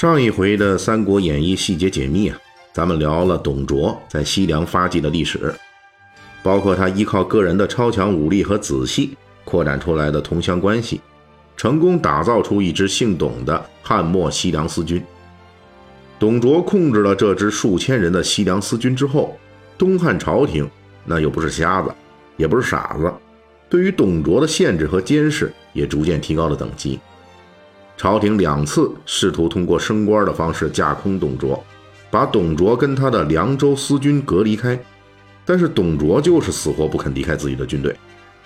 上一回的《三国演义》细节解密啊，咱们聊了董卓在西凉发迹的历史，包括他依靠个人的超强武力和仔细扩展出来的同乡关系，成功打造出一支姓董的汉末西凉私军。董卓控制了这支数千人的西凉私军之后，东汉朝廷那又不是瞎子，也不是傻子，对于董卓的限制和监视也逐渐提高了等级。朝廷两次试图通过升官的方式架空董卓，把董卓跟他的凉州司军隔离开，但是董卓就是死活不肯离开自己的军队。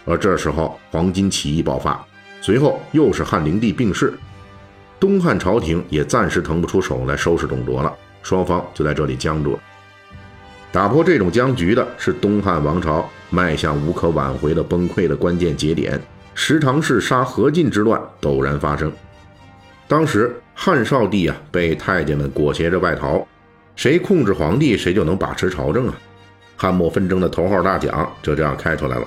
而这时候黄巾起义爆发，随后又是汉灵帝病逝，东汉朝廷也暂时腾不出手来收拾董卓了，双方就在这里僵住了。打破这种僵局的是东汉王朝迈向无可挽回的崩溃的关键节点——十常侍杀何进之乱陡然发生。当时汉少帝啊，被太监们裹挟着外逃，谁控制皇帝，谁就能把持朝政啊。汉末纷争的头号大奖就这样开出来了。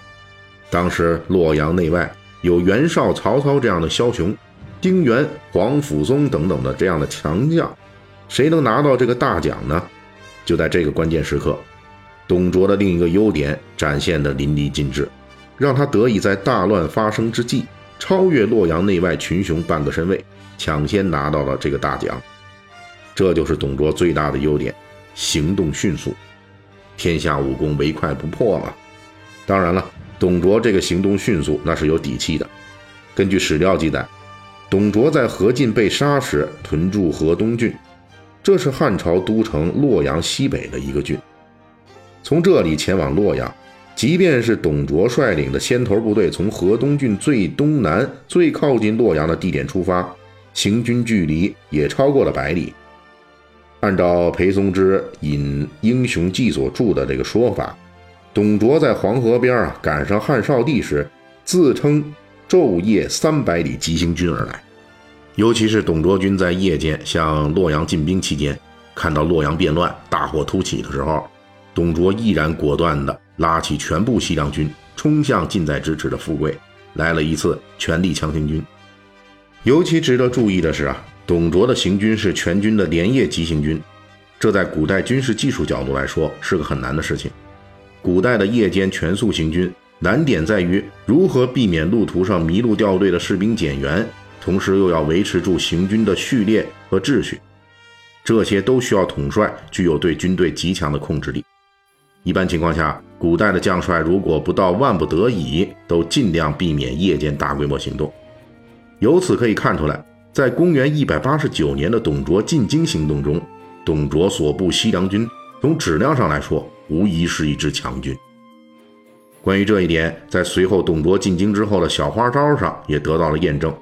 当时洛阳内外有袁绍、曹操这样的枭雄，丁原、皇甫嵩等等的这样的强将，谁能拿到这个大奖呢？就在这个关键时刻，董卓的另一个优点展现的淋漓尽致，让他得以在大乱发生之际，超越洛阳内外群雄半个身位。抢先拿到了这个大奖，这就是董卓最大的优点，行动迅速，天下武功唯快不破嘛。当然了，董卓这个行动迅速那是有底气的。根据史料记载，董卓在何进被杀时屯驻河东郡，这是汉朝都城洛阳西北的一个郡。从这里前往洛阳，即便是董卓率领的先头部队从河东郡最东南、最靠近洛阳的地点出发。行军距离也超过了百里。按照裴松之引《英雄记》所著的这个说法，董卓在黄河边啊赶上汉少帝时，自称昼夜三百里急行军而来。尤其是董卓军在夜间向洛阳进兵期间，看到洛阳变乱、大火突起的时候，董卓毅然果断地拉起全部西凉军，冲向近在咫尺的富贵，来了一次全力强行军。尤其值得注意的是啊，董卓的行军是全军的连夜急行军，这在古代军事技术角度来说是个很难的事情。古代的夜间全速行军，难点在于如何避免路途上迷路掉队的士兵减员，同时又要维持住行军的序列和秩序，这些都需要统帅具有对军队极强的控制力。一般情况下，古代的将帅如果不到万不得已，都尽量避免夜间大规模行动。由此可以看出来，在公元一百八十九年的董卓进京行动中，董卓所部西凉军从质量上来说，无疑是一支强军。关于这一点，在随后董卓进京之后的小花招上也得到了验证。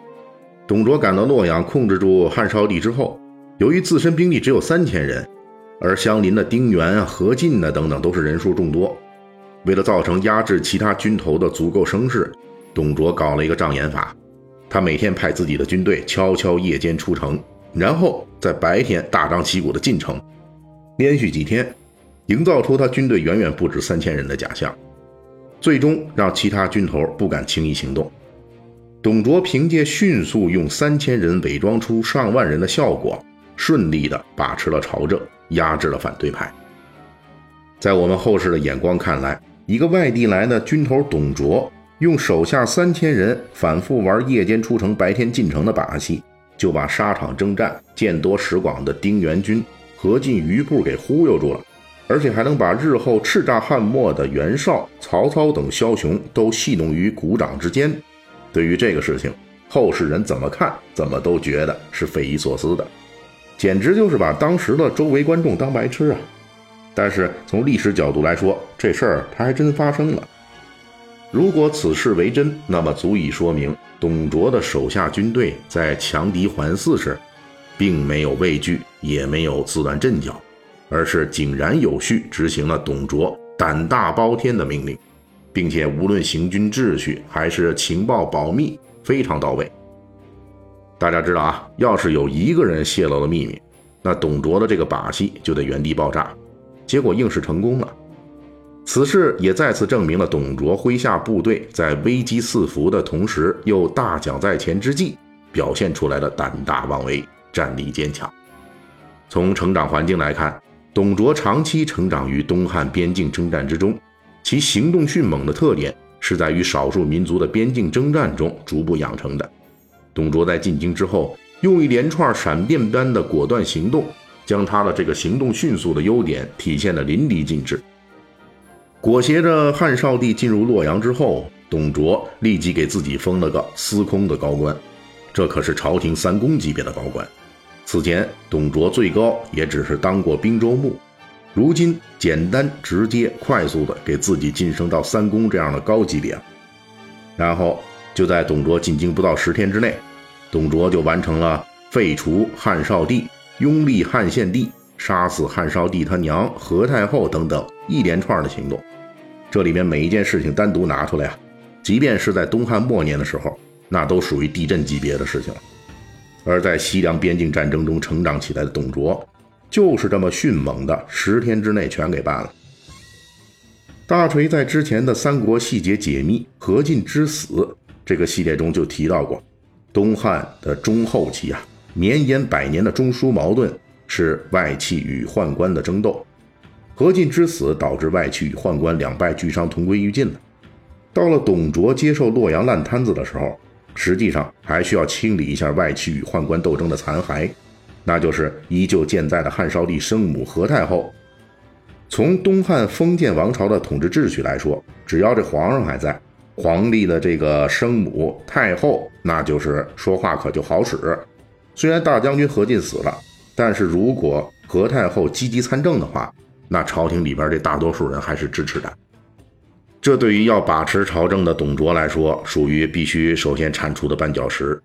董卓赶到洛阳，控制住汉少帝之后，由于自身兵力只有三千人，而相邻的丁原啊、何进啊等等都是人数众多，为了造成压制其他军头的足够声势，董卓搞了一个障眼法。他每天派自己的军队悄悄夜间出城，然后在白天大张旗鼓的进城，连续几天，营造出他军队远远不止三千人的假象，最终让其他军头不敢轻易行动。董卓凭借迅速用三千人伪装出上万人的效果，顺利的把持了朝政，压制了反对派。在我们后世的眼光看来，一个外地来的军头董卓。用手下三千人反复玩夜间出城、白天进城的把戏，就把沙场征战见多识广的丁原军、何进余部给忽悠住了，而且还能把日后叱咤汉末的袁绍、曹操等枭雄都戏弄于股掌之间。对于这个事情，后世人怎么看，怎么都觉得是匪夷所思的，简直就是把当时的周围观众当白痴啊！但是从历史角度来说，这事儿它还真发生了。如果此事为真，那么足以说明董卓的手下军队在强敌环伺时，并没有畏惧，也没有自乱阵脚，而是井然有序执行了董卓胆大包天的命令，并且无论行军秩序还是情报保密非常到位。大家知道啊，要是有一个人泄露了秘密，那董卓的这个把戏就得原地爆炸。结果硬是成功了。此事也再次证明了董卓麾下部队在危机四伏的同时又大奖在前之际，表现出来的胆大妄为、战力坚强。从成长环境来看，董卓长期成长于东汉边境征战之中，其行动迅猛的特点是在与少数民族的边境征战中逐步养成的。董卓在进京之后，用一连串闪电般的果断行动，将他的这个行动迅速的优点体现得淋漓尽致。裹挟着汉少帝进入洛阳之后，董卓立即给自己封了个司空的高官，这可是朝廷三公级别的高官。此前，董卓最高也只是当过兵州牧，如今简单、直接、快速的给自己晋升到三公这样的高级别。然后就在董卓进京不到十天之内，董卓就完成了废除汉少帝、拥立汉献帝、杀死汉少帝他娘何太后等等一连串的行动。这里面每一件事情单独拿出来啊，即便是在东汉末年的时候，那都属于地震级别的事情了。而在西凉边境战争中成长起来的董卓，就是这么迅猛的，十天之内全给办了。大锤在之前的《三国细节解密：何进之死》这个系列中就提到过，东汉的中后期啊，绵延百年的中枢矛盾是外戚与宦官的争斗。何进之死导致外戚与宦官两败俱伤，同归于尽了。到了董卓接受洛阳烂摊子的时候，实际上还需要清理一下外戚与宦官斗争的残骸，那就是依旧健在的汉少帝生母何太后。从东汉封建王朝的统治秩序来说，只要这皇上还在，皇帝的这个生母太后，那就是说话可就好使。虽然大将军何进死了，但是如果何太后积极参政的话，那朝廷里边这大多数人还是支持的，这对于要把持朝政的董卓来说，属于必须首先铲除的绊脚石。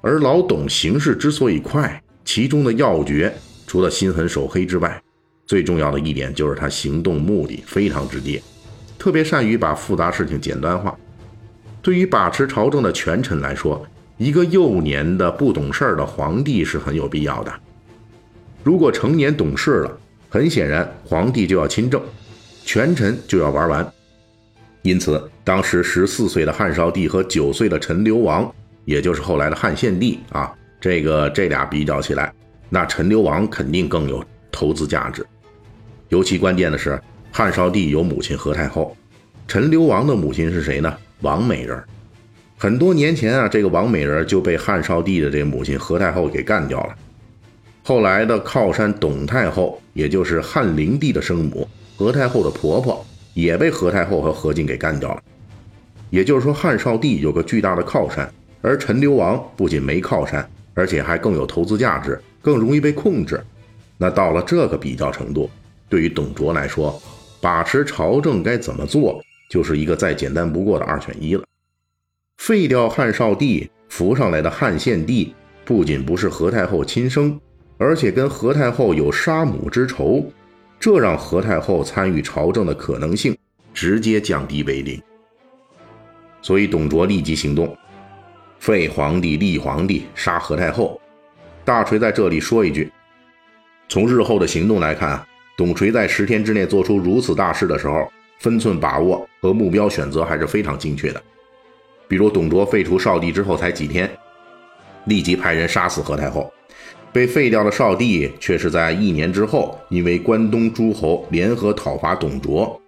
而老董行事之所以快，其中的要诀除了心狠手黑之外，最重要的一点就是他行动目的非常直接，特别善于把复杂事情简单化。对于把持朝政的权臣来说，一个幼年的不懂事儿的皇帝是很有必要的。如果成年懂事了，很显然，皇帝就要亲政，权臣就要玩完。因此，当时十四岁的汉少帝和九岁的陈留王，也就是后来的汉献帝啊，这个这俩比较起来，那陈留王肯定更有投资价值。尤其关键的是，汉少帝有母亲何太后，陈留王的母亲是谁呢？王美人。很多年前啊，这个王美人就被汉少帝的这个母亲何太后给干掉了。后来的靠山董太后，也就是汉灵帝的生母何太后的婆婆，也被何太后和何进给干掉了。也就是说，汉少帝有个巨大的靠山，而陈留王不仅没靠山，而且还更有投资价值，更容易被控制。那到了这个比较程度，对于董卓来说，把持朝政该怎么做，就是一个再简单不过的二选一了。废掉汉少帝，扶上来的汉献帝，不仅不是何太后亲生。而且跟何太后有杀母之仇，这让何太后参与朝政的可能性直接降低为零。所以董卓立即行动，废皇帝立皇帝，杀何太后。大锤在这里说一句：从日后的行动来看，董锤在十天之内做出如此大事的时候，分寸把握和目标选择还是非常精确的。比如董卓废除少帝之后才几天，立即派人杀死何太后。被废掉的少帝，却是在一年之后，因为关东诸侯联合讨伐董卓，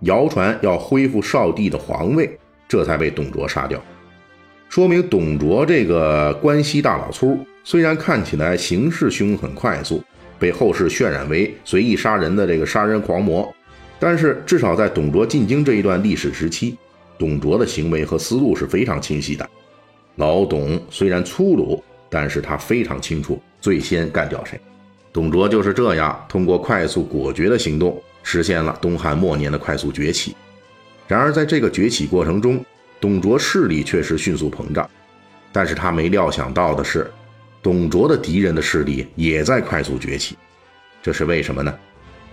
谣传要恢复少帝的皇位，这才被董卓杀掉。说明董卓这个关西大老粗，虽然看起来行事凶狠快速，被后世渲染为随意杀人的这个杀人狂魔，但是至少在董卓进京这一段历史时期，董卓的行为和思路是非常清晰的。老董虽然粗鲁。但是他非常清楚最先干掉谁，董卓就是这样通过快速果决的行动实现了东汉末年的快速崛起。然而在这个崛起过程中，董卓势力确实迅速膨胀，但是他没料想到的是，董卓的敌人的势力也在快速崛起。这是为什么呢？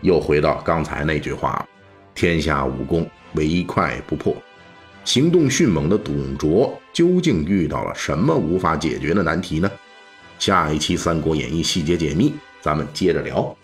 又回到刚才那句话：天下武功，唯快不破。行动迅猛的董卓究竟遇到了什么无法解决的难题呢？下一期《三国演义》细节解密，咱们接着聊。